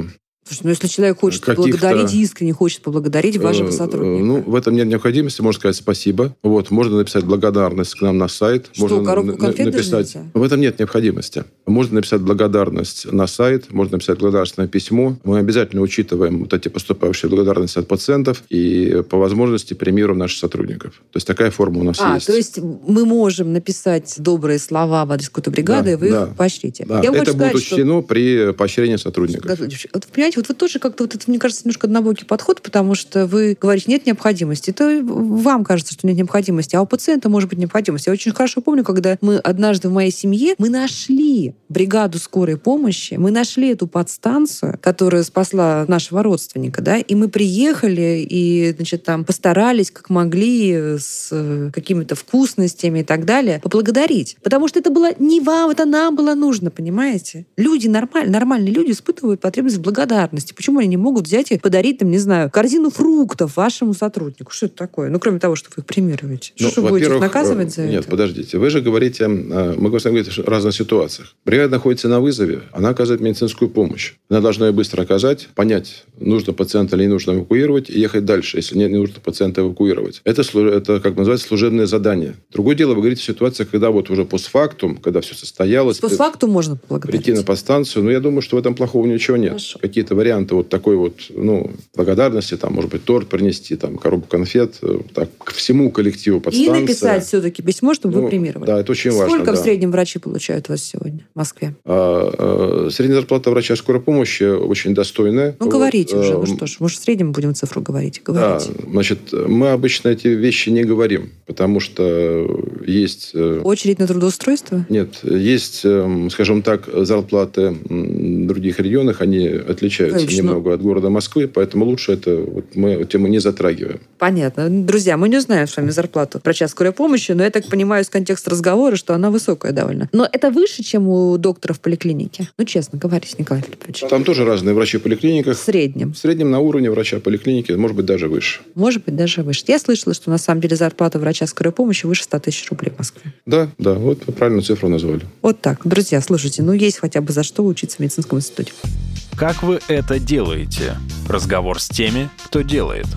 Слушай, ну если человек хочет поблагодарить, искренне хочет поблагодарить вашего э, сотрудника. Ну, в этом нет необходимости. Можно сказать спасибо. Вот, можно написать благодарность к нам на сайт. Что, можно коробку конфет написать. В этом нет необходимости. Можно написать благодарность на сайт, можно написать благодарственное письмо. Мы обязательно учитываем вот эти поступающие благодарности от пациентов и по возможности премируем наших сотрудников. То есть такая форма у нас а, есть. то есть мы можем написать добрые слова в адрес какой-то бригады, да, и вы да. их поощрите. Да. Я это будет сказать, учтено что... при поощрении сотрудников. Вот, понимаете, понимаете, вот вы тоже как-то, вот это, мне кажется, немножко однобокий подход, потому что вы говорите, нет необходимости. Это вам кажется, что нет необходимости, а у пациента может быть необходимость. Я очень хорошо помню, когда мы однажды в моей семье, мы нашли бригаду скорой помощи, мы нашли эту подстанцию, которая спасла нашего родственника, да, и мы приехали и, значит, там постарались, как могли, с какими-то вкусностями и так далее, поблагодарить. Потому что это было не вам, это нам было нужно, понимаете? Люди нормальные, нормальные люди испытывают потребность в благодарности. Почему они не могут взять и подарить, там, не знаю, корзину фруктов вашему сотруднику? Что это такое? Ну, кроме того, что вы их премируете. Ну, что вы будете их наказывать за нет, это? Нет, подождите. Вы же говорите, э, мы говорим о разных ситуациях. Бригада находится на вызове, она оказывает медицинскую помощь. Она должна ее быстро оказать, понять, нужно пациента или не нужно эвакуировать, и ехать дальше, если не нужно пациента эвакуировать. Это, это как называется, служебное задание. Другое дело, вы говорите, ситуация, когда вот уже постфактум, когда все состоялось... Постфактум можно поблагодарить. Прийти на подстанцию. Но я думаю, что в этом плохого ничего нет. Хорошо. Какие-то варианты вот такой вот, ну, благодарности, там, может быть, торт принести, там, коробку конфет, э, так, к всему коллективу подстанции. И написать все-таки письмо, чтобы ну, вы премировали. Да, это очень Сколько важно. Сколько в да. среднем врачи получают у вас сегодня в Москве? А, а, средняя зарплата врача скорой помощи очень достойная. Ну, говорите вот, уже, ну что ж, может, в среднем будем цифру говорить. Говорите. Да, значит, мы обычно эти вещи не говорим, потому что есть... Э, Очередь на трудоустройство? Нет, есть, эм, скажем так, зарплаты в других регионах, они отличаются Конечно. немного от города Москвы, поэтому лучше это вот мы эту тему не затрагиваем. Понятно. Друзья, мы не знаем с вами зарплату врача скорой помощи, но я так понимаю из контекста разговора, что она высокая довольно. Но это выше, чем у доктора в поликлинике? Ну, честно, говорите, Николай Филиппович. Там тоже разные врачи в поликлиниках. В среднем? В среднем на уровне врача поликлиники, может быть, даже выше. Может быть, даже выше. Я слышала, что на самом деле зарплата врача скорой помощи выше 100 тысяч рублей в Москве. Да, да, вот вы правильную цифру назвали. Вот так. Друзья, слушайте, ну есть хотя бы за что учиться в медицинском институте. Как вы это делаете? Разговор с теми, кто делает.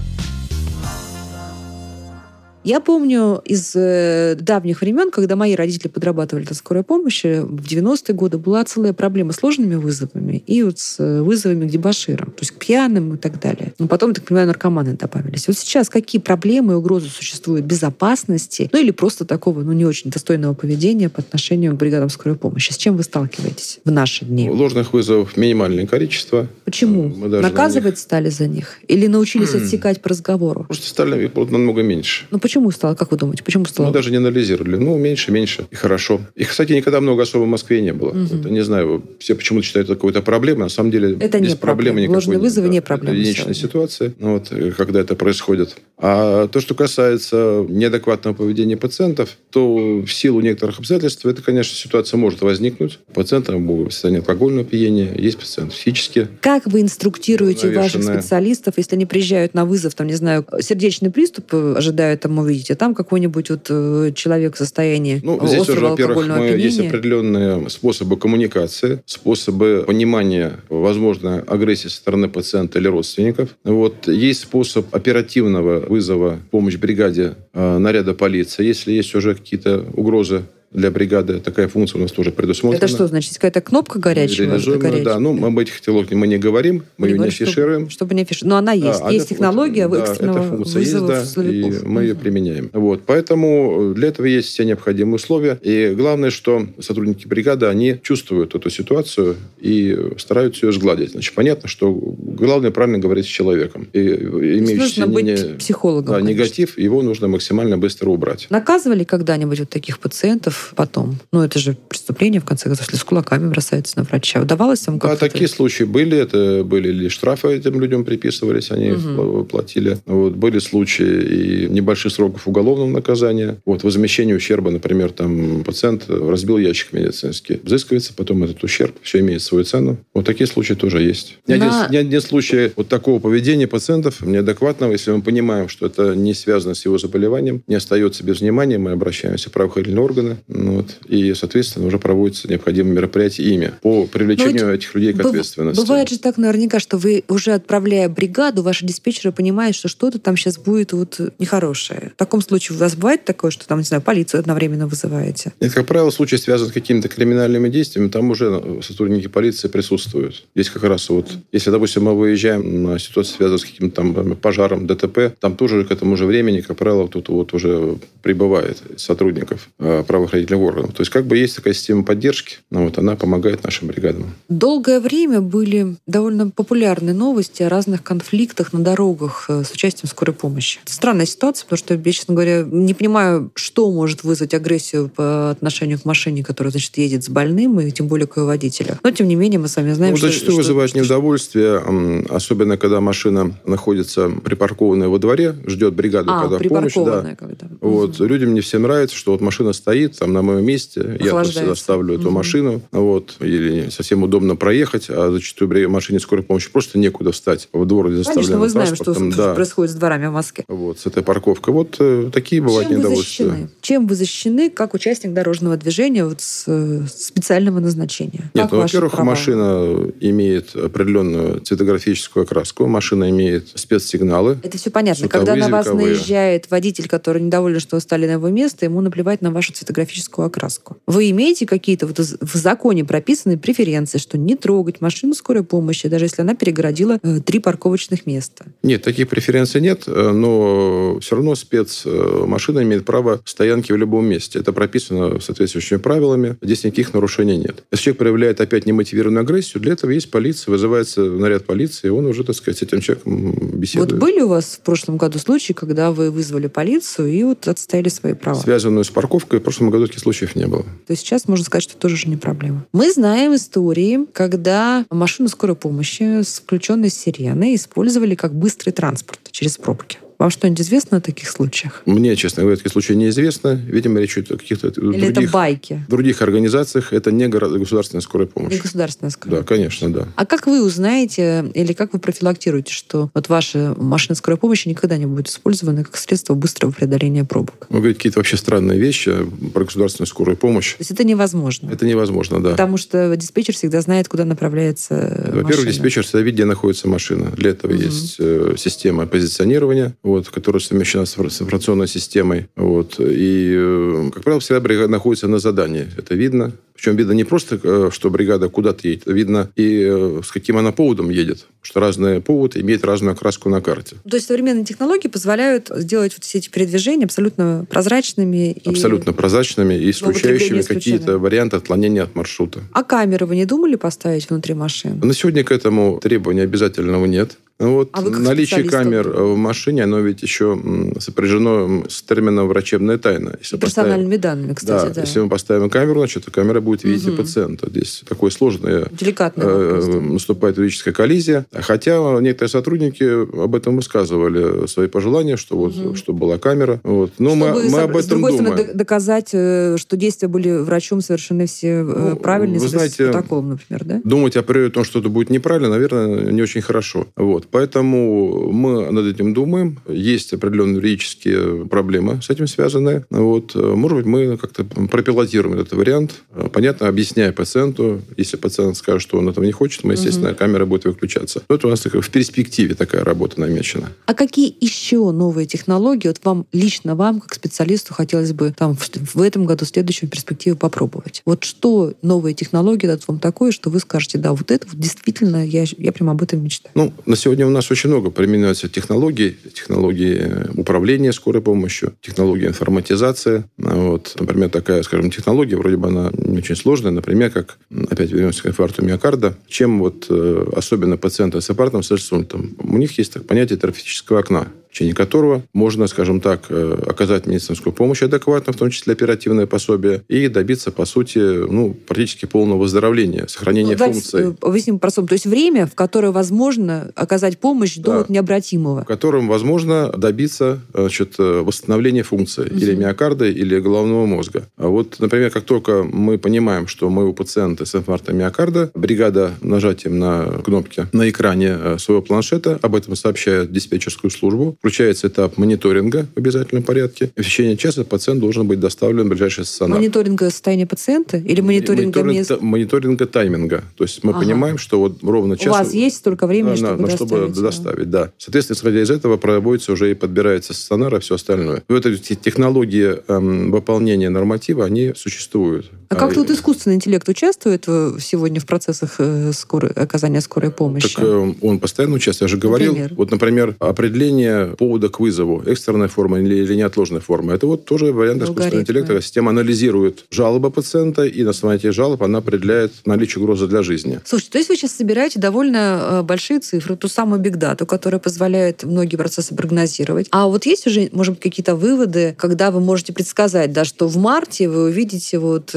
Я помню из э, давних времен, когда мои родители подрабатывали на скорой помощи, в 90-е годы была целая проблема с сложными вызовами и вот с э, вызовами к дебаширам, то есть к пьяным и так далее. Но потом, так понимаю, наркоманы добавились. Вот сейчас какие проблемы и угрозы существуют безопасности, ну или просто такого, ну не очень достойного поведения по отношению к бригадам скорой помощи? С чем вы сталкиваетесь в наши дни? Ложных вызовов минимальное количество. Почему? Наказывать них... стали за них? Или научились отсекать по разговору? Просто стали намного меньше. Ну почему? Почему стало, как вы думаете, почему стало? Мы даже не анализировали. Ну, меньше, меньше. И хорошо. И, кстати, никогда много особо в Москве не было. Угу. Это, не знаю, все почему-то считают это какой-то проблемой. На самом деле, это без не проблемы никакой Ложные вызовы да. не проблема. Это единичная ситуация, ну, вот, э, когда это происходит. А то, что касается неадекватного поведения пациентов, то в силу некоторых обстоятельств это, конечно, ситуация может возникнуть. Пациенты в состоянии алкогольного опьянения, есть пациенты физически. Как вы инструктируете ваших специалистов, если они приезжают на вызов, там, не знаю, сердечный приступ ожидают там увидеть, а там какой-нибудь вот э, человек в состоянии ну, здесь уже, во-первых, мы, есть определенные способы коммуникации, способы понимания возможной агрессии со стороны пациента или родственников. Вот. Есть способ оперативного вызова помощь бригаде э, наряда полиции, если есть уже какие-то угрозы для бригады такая функция у нас тоже предусмотрена. Это что значит? Какая-то кнопка горячая? Реализуемая, да. Ну, мы об этих технологиях мы не говорим, мы, мы ее не афишируем. Чтобы, чтобы не афишировать. Но она есть. Да, есть технология да, экстренного эта функция есть, да, и мы ее применяем. Вот. Поэтому для этого есть все необходимые условия. И главное, что сотрудники бригады, они чувствуют эту ситуацию и стараются ее сгладить. Значит, понятно, что главное правильно говорить с человеком. И имеющийся нужно быть психологом, да, негатив, его нужно максимально быстро убрать. Наказывали когда-нибудь вот таких пациентов потом. Ну, это же преступление, в конце концов, если с кулаками бросается на врача. Удавалось Да, как-то... такие случаи были. Это были ли штрафы этим людям приписывались, они их платили. Вот, были случаи и небольших сроков уголовного наказания. Вот, возмещение ущерба, например, там пациент разбил ящик медицинский. Взыскивается потом этот ущерб, все имеет свою цену. Вот такие случаи тоже есть. Ни, На- один, ни один случай вот такого поведения пациентов неадекватного, если мы понимаем, что это не связано с его заболеванием, не остается без внимания, мы обращаемся в правоохранительные органы, вот, и, соответственно, уже проводятся необходимые мероприятия ими по привлечению Ну, этих людей к ответственности. Бывает же так наверняка, что вы уже отправляя бригаду, ваши диспетчеры понимают, что что-то там сейчас будет вот нехорошее. В таком случае у вас бывает такое, что там, не знаю, полицию одновременно вызываете? Нет, как правило, случай связан с какими-то криминальными действиями, там уже сотрудники полиции присутствуют. Здесь как раз вот, если, допустим, мы выезжаем на ситуацию, связанную с каким-то там например, пожаром, ДТП, там тоже к этому же времени, как правило, тут вот уже прибывает сотрудников э, правоохранительных органов. То есть как бы есть такая система поддержки, ну, вот она помогает нашим бригадам. Долгое время были довольно популярны новости о разных конфликтах на дорогах э, с участием скорой помощи. Это странная ситуация, потому что я, честно говоря, не понимаю, что может вызвать агрессию по отношению к машине, которая, значит, едет с больным, и тем более к ее водителю. Но, тем не менее, мы с вами знаем, Ну, что... зачастую что- вызывает что- неудовольствие, особенно когда машина находится припаркованная во дворе, ждет бригаду, А, когда помощь. Да. когда. Вот. Мгм. Людям не всем нравится, что вот машина стоит там на моем месте, я просто Охлаждается. ставлю эту Мгм. машину, вот, или совсем удобно проехать, а зачастую при машине скорой помощи просто некуда встать в двор, где Конечно, заставлен мы знаем, что транспортом. Да. происходит с дворами в Москве. Вот, с этой парковкой. Вот э, такие бывают Чем вы недовольствия. защищены? Чем вы защищены как участник дорожного движения вот с э, специального назначения? Нет, Как ну, во-первых, права? машина имеет определенную цветографическую окраску, машина имеет спецсигналы. Это все понятно. Когда на вас наезжает водитель, который недоволен, что вы стали на его место, ему наплевать на вашу цветографическую окраску. Вы имеете какие-то вот в законе прописанные преференции, что не трогать машину скорой помощи, даже если она перегородила э, три парковочных места? Нет, таких преференций нет, э, но все равно спецмашина имеет право стоянки в любом месте. Это прописано соответствующими правилами. Здесь никаких нарушений нет. Если человек проявляет опять немотивированную агрессию, для этого есть полиция, вызывается наряд полиции, и он уже, так сказать, с этим человеком беседует. Вот были у вас в прошлом году случаи, когда вы вызвали полицию и вот отстояли свои права? Связанную с парковкой, в прошлом году таких случаев не было. То есть сейчас можно сказать, что тоже уже не проблема. Мы знаем истории, когда машину скорой помощи с включенной сиреной использовали как быстрый транспорт через пробки. Вам что-нибудь известно о таких случаях? Мне, честно говоря, такие случаи неизвестны. Видимо, речь идет о каких-то Или это других, байки? других организациях. Это не государственная скорая помощь. Не государственная скорая Да, конечно, да. А как вы узнаете или как вы профилактируете, что вот ваша машина скорой помощи никогда не будет использована как средство быстрого преодоления пробок? Вы говорите какие-то вообще странные вещи про государственную скорую помощь. То есть это невозможно. Это невозможно, да. Потому что диспетчер всегда знает, куда направляется Во-первых, машина. диспетчер всегда видит, где находится машина. Для этого Мгм. есть э, система позиционирования, вот, которая совмещена с информационной системой. Вот, и, э, как правило, всегда бригада находится на задании. Это видно. Причем видно не просто, э, что бригада куда-то едет, а видно и э, с каким она поводом едет. Что разные поводы имеют разную окраску на карте. То есть современные технологии позволяют сделать вот все эти передвижения абсолютно прозрачными. и- Абсолютно прозрачными и исключающими какие-то варианты отклонения от маршрута. А камеры вы не думали поставить внутри машин? На сегодня к этому требования обязательного нет. Вот А вы как наличие камер в машине, оно ведь еще сопряжено с термином врачебная тайна. Если персональными данными, поставим- кстати, да. если мы поставим камеру, значит, камера будет видеть и Мгм. пациента. Здесь такое сложное Деликатный э, вопрос. да. наступает юридическая коллизия. Хотя некоторые сотрудники об этом высказывали свои пожелания, что вот, Мгм. чтобы была камера. Вот. Но мы, Чтобы, мы с- об с этом другой думаем. стороны, доказать, э, что действия были врачом совершены все э, Ну, правильно, вы знаете, с протоколом, например, да? Думать априори о том, что это будет неправильно, наверное, не очень хорошо. Вот. Поэтому мы над этим думаем. Есть определенные юридические проблемы с этим связанные. Вот. Может быть, мы как-то пропилотируем этот вариант. Понятно, объясняя пациенту. Если пациент скажет, что он этого не хочет, мы, естественно, камера будет выключаться. Но это у нас в перспективе такая работа намечена. А какие еще новые технологии вот вам, лично вам, как специалисту, хотелось бы там в, этом году, в следующем перспективе попробовать? Вот что новые технологии дадут вам такое, что вы скажете, да, вот это вот действительно, я, я прям об этом мечтаю. Ну, на сегодня у нас очень много применяются технологий, технологии управления скорой помощью, технологии информатизации. Вот. Например, такая, скажем, технология, вроде бы она не очень сложная, например, как, опять вернемся к инфаркту миокарда, чем вот э, особенно пациенты с аппаратным с инсультом, у них есть так, понятие терапевтического окна. Течение которого можно, скажем так, э, оказать медицинскую помощь адекватно, в том числе оперативное пособие, и добиться, по сути, ну, практически полного выздоровления, сохранения ну, функций. Объясним простом. То есть время, в которое возможно оказать помощь да. до вот необратимого. В котором возможно добиться значит, восстановления функции угу. или миокарда, или головного мозга. А вот, например, как только мы понимаем, что мы у пациента с инфарктом миокарда, бригада нажатием на кнопки на экране э, своего планшета об этом сообщает диспетчерскую службу. Включается этап мониторинга в обязательном порядке. В течение часа пациент должен быть доставлен в ближайший стационар. Мониторинга состояния пациента или мониторинга мониторинг, мест? Мониторинга тайминга. То есть мы ага. понимаем, что вот ровно час... У вас есть столько времени, на, чтобы, на, доставить, чтобы доставить. Да. Соответственно, исходя из этого, проводится уже и подбирается стационар, и все остальное. Вот эти технологии эм, выполнения норматива, они существуют. А как тут искусственный интеллект участвует сегодня в процессах э, скорой, оказания скорой помощи? Так э, он постоянно участвует. Я же говорил, например? вот, например, определение повода к вызову, экстренная форма или, или неотложная форма, это вот тоже вариант искусственного интеллекта. Система анализирует жалобы пациента, и на основании этих жалоб она определяет наличие угрозы для жизни. Слушайте, то есть вы сейчас собираете довольно э, большие цифры, ту самую бигдату, которая позволяет многие процессы прогнозировать. А вот есть уже, может быть, какие-то выводы, когда вы можете предсказать, да, что в марте вы увидите вот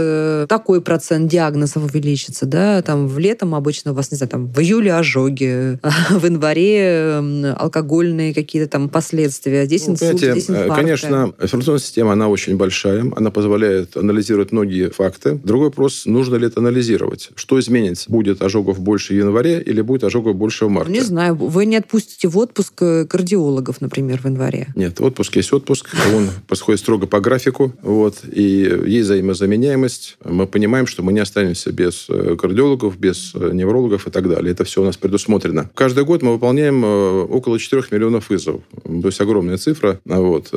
такой процент диагнозов увеличится, да, там в летом обычно у вас, не знаю, там в июле ожоги, в январе алкогольные какие-то там последствия, здесь ну, инсульт, здесь инфаркт. Конечно, информационная система, она очень большая, она позволяет анализировать многие факты. Другой вопрос, нужно ли это анализировать? Что изменится? Будет ожогов больше в январе или будет ожогов больше в марте? Не знаю, вы не отпустите в отпуск э, кардиологов, например, в январе? Нет, отпуск есть отпуск, он происходит строго по графику, вот, и есть взаимозаменяемость. Мы понимаем, что мы не останемся без э, кардиологов, без э, неврологов и так далее. Это все у нас предусмотрено. Каждый год мы выполняем э, около 4 миллионов вызовов. То есть огромная цифра. Вот.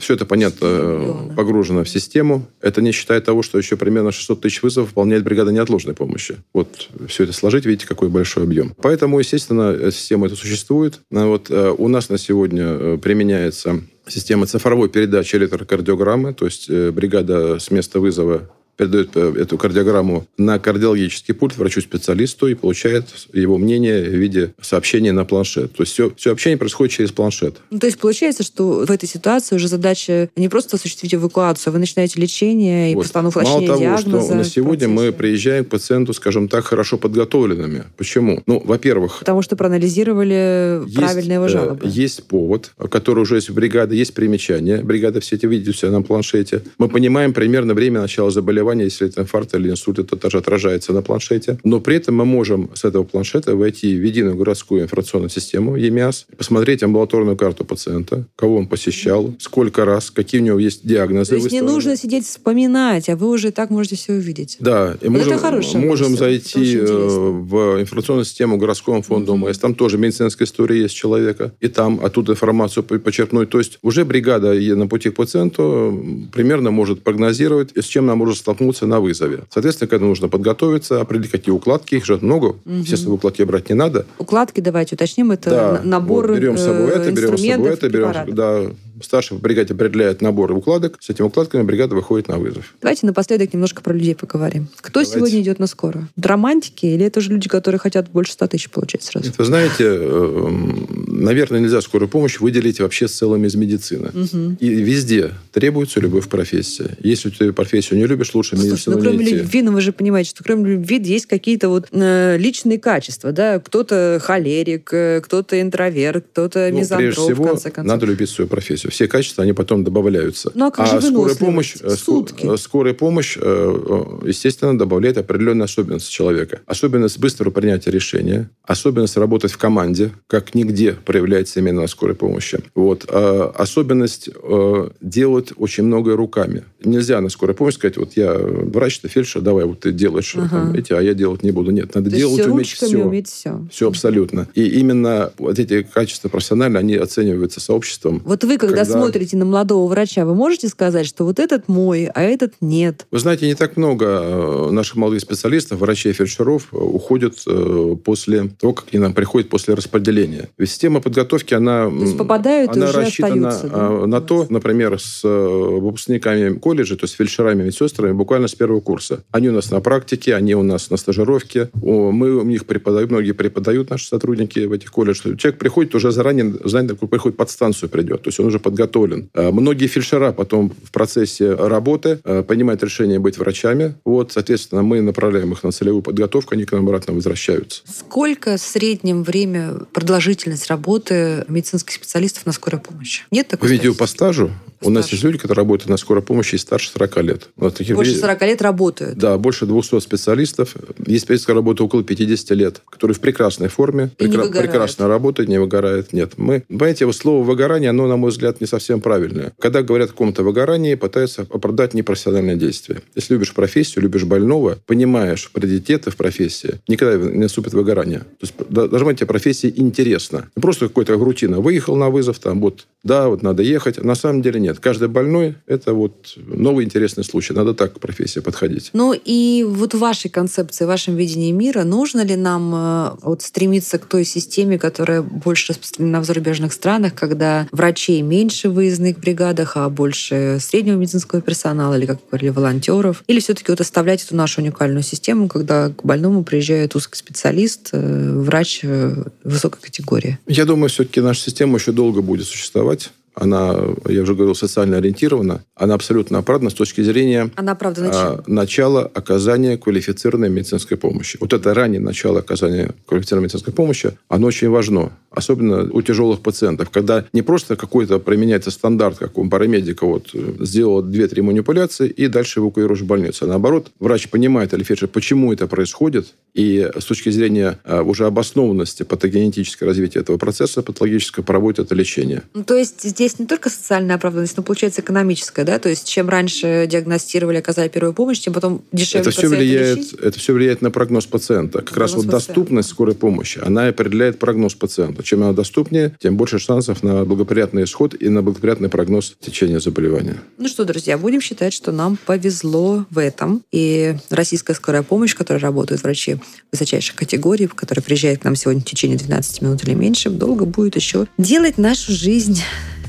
Все это, понятно, погружено в систему. Это не считая того, что еще примерно 600 тысяч вызовов выполняет бригада неотложной помощи. Вот все это сложить, видите, какой большой объем. Поэтому, естественно, система эта существует. Вот у нас на сегодня применяется система цифровой передачи электрокардиограммы, то есть бригада с места вызова передает э, эту кардиограмму на кардиологический пульт врачу-специалисту и получает его мнение в виде сообщения на планшет. То есть все, все общение происходит через планшет. Ну, то есть получается, что в этой ситуации уже задача не просто осуществить эвакуацию, а вы начинаете лечение и вот. постановку Мало того, диагноза что на сегодня мы приезжаем к пациенту, скажем так, хорошо подготовленными. Почему? Ну, во-первых... Потому что проанализировали есть, правильные его жалобы. Есть повод, который уже есть в бригаде, есть примечание. Бригада все это видит у себя на планшете. Мы понимаем примерно время начала заболевания заболевания, если это инфаркт или инсульт, это тоже отражается на планшете. Но при этом мы можем с этого планшета войти в единую городскую информационную систему ЕМИАС, посмотреть амбулаторную карту пациента, кого он посещал, сколько раз, какие у него есть диагнозы. То есть не нужно сидеть вспоминать, а вы уже так можете все увидеть. Да, и можем, это можем мысль. зайти э, в информационную систему городского фонда. ОМС. Там тоже медицинская история есть человека, и там оттуда информацию почерпнуть. То есть уже бригада на пути к пациенту примерно может прогнозировать, с чем нам может столкнуться на вызове. Соответственно, к этому нужно подготовиться, определить, какие укладки. Их же много. Угу. Естественно, укладки брать не надо. Укладки, давайте уточним, это да. набор вот, берем с собой это, берем с собой это, берем, да, старший в бригаде определяет набор укладок. С этими укладками бригада выходит на вызов. Давайте напоследок немножко про людей поговорим. Кто Давайте. сегодня идет на скорую? Драмантики или это же люди, которые хотят больше 100 тысяч получать сразу? Это, знаете, эм, наверное, нельзя скорую помощь выделить вообще с целым из медицины. Угу. И везде требуется любовь в профессии. Если ты профессию не любишь, лучше Слушай, медицину ну, кроме не идти. любви, ну, вы же понимаете, что кроме любви есть какие-то вот э, личные качества, да? Кто-то холерик, э, кто-то интроверт, кто-то ну, мизантроп, прежде всего, в конце концов. надо любить свою профессию. Все качества, они потом добавляются. Ну, а как а же скорая помощь, э, Сутки. Э, скорая помощь, естественно, добавляет определенные особенности человека. Особенность быстрого принятия решения, особенность работать в команде, как нигде проявляется именно на скорой помощи. Вот. Особенность э, делать очень многое руками. Нельзя на скорой помощи сказать, вот я врач, ты фельдшер, давай вот ты делаешь ага. там, эти, а я делать не буду. Нет, надо То делать, все уметь все. уметь все. Все абсолютно. И именно вот эти качества профессиональные, они оцениваются сообществом. Вот вы, как, когда, когда смотрите на молодого врача, вы можете сказать, что вот этот мой, а этот нет? Вы знаете, не так много э, наших молодых специалистов, врачей фельдшеров э, уходят э, после того, как они нам приходят после распределения. Ведь система подготовки, она, то есть попадают она и уже рассчитана да? на то, например, с выпускниками колледжа, то есть фельдшерами медсестрами, буквально с первого курса. Они у нас на практике, они у нас на стажировке. Мы у них преподаем, многие преподают наши сотрудники в этих колледжах. Человек приходит уже заранее, знает, какой приходит под станцию придет. То есть он уже подготовлен. Многие фельдшера потом в процессе работы принимают решение быть врачами. Вот, соответственно, мы направляем их на целевую подготовку, они к нам обратно возвращаются. Сколько в среднем время, продолжительность работы медицинских специалистов на скорой помощи? Нет такой видите, по стажу? У нас есть люди, которые работают на скорой помощи и старше 40 лет. Вот таких больше 40 лет работают? Да, больше 200 специалистов. Есть специалисты, работают около 50 лет, которые в прекрасной форме, и прекра- прекрасно работают, не выгорают. Нет. Мы, понимаете, вот слово «выгорание», оно, на мой взгляд, не совсем правильное. Когда говорят о каком-то выгорании, пытаются оправдать непрофессиональное действие. Если любишь профессию, любишь больного, понимаешь приоритеты в профессии, никогда не наступит выгорание. То есть должна быть тебе профессия интересна. Не просто какая-то рутина. Выехал на вызов, там, вот, да, вот надо ехать. На самом деле нет. Каждый больной – это вот новый интересный случай. Надо так к профессии подходить. Ну и вот в вашей концепции, в вашем видении мира, нужно ли нам э, вот стремиться к той системе, которая больше распространена в зарубежных странах, когда врачей меньше в выездных бригадах, а больше среднего медицинского персонала или, как говорили, волонтеров? Или все-таки вот оставлять эту нашу уникальную систему, когда к больному приезжает узкий специалист, э, врач э, высокой категории? Я думаю, все-таки наша система еще долго будет существовать она, я уже говорил, социально ориентирована, она абсолютно оправдана с точки зрения она оправдана а, начала оказания квалифицированной медицинской помощи. Вот это раннее начало оказания квалифицированной медицинской помощи, оно очень важно, особенно у тяжелых пациентов, когда не просто какой-то применяется стандарт, как у парамедика, вот, сделал 2-3 манипуляции и дальше эвакуируешь в больницу. А наоборот, врач понимает, или фельдшер, почему это происходит, и с точки зрения а, уже обоснованности патогенетического развития этого процесса патологического проводит это лечение. Ну, то есть здесь не только социальная оправданность, но получается экономическая, да? То есть чем раньше диагностировали, оказали первую помощь, тем потом дешевле это все влияет, лечить? Это все влияет на прогноз пациента. Как прогноз раз вот пациента. доступность скорой помощи, она определяет прогноз пациента. Чем она доступнее, тем больше шансов на благоприятный исход и на благоприятный прогноз течения заболевания. Ну что, друзья, будем считать, что нам повезло в этом. И российская скорая помощь, в которой работают врачи высочайших категорий, которые приезжают к нам сегодня в течение 12 минут или меньше, долго будет еще делать нашу жизнь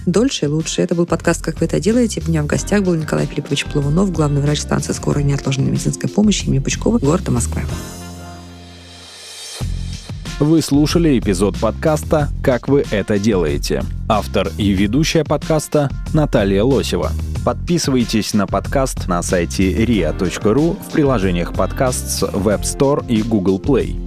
дольше и лучше. Это был подкаст «Как вы это делаете». У меня в гостях был Николай Филиппович Плавунов, главный врач станции скорой неотложной медицинской помощи имени Пучкова, города Москвы. Вы слушали эпизод подкаста «Как вы это делаете». Автор и ведущая подкаста Наталья Лосева. Подписывайтесь на подкаст на сайте ria.ru в приложениях подкаст с Web Store и Google Play.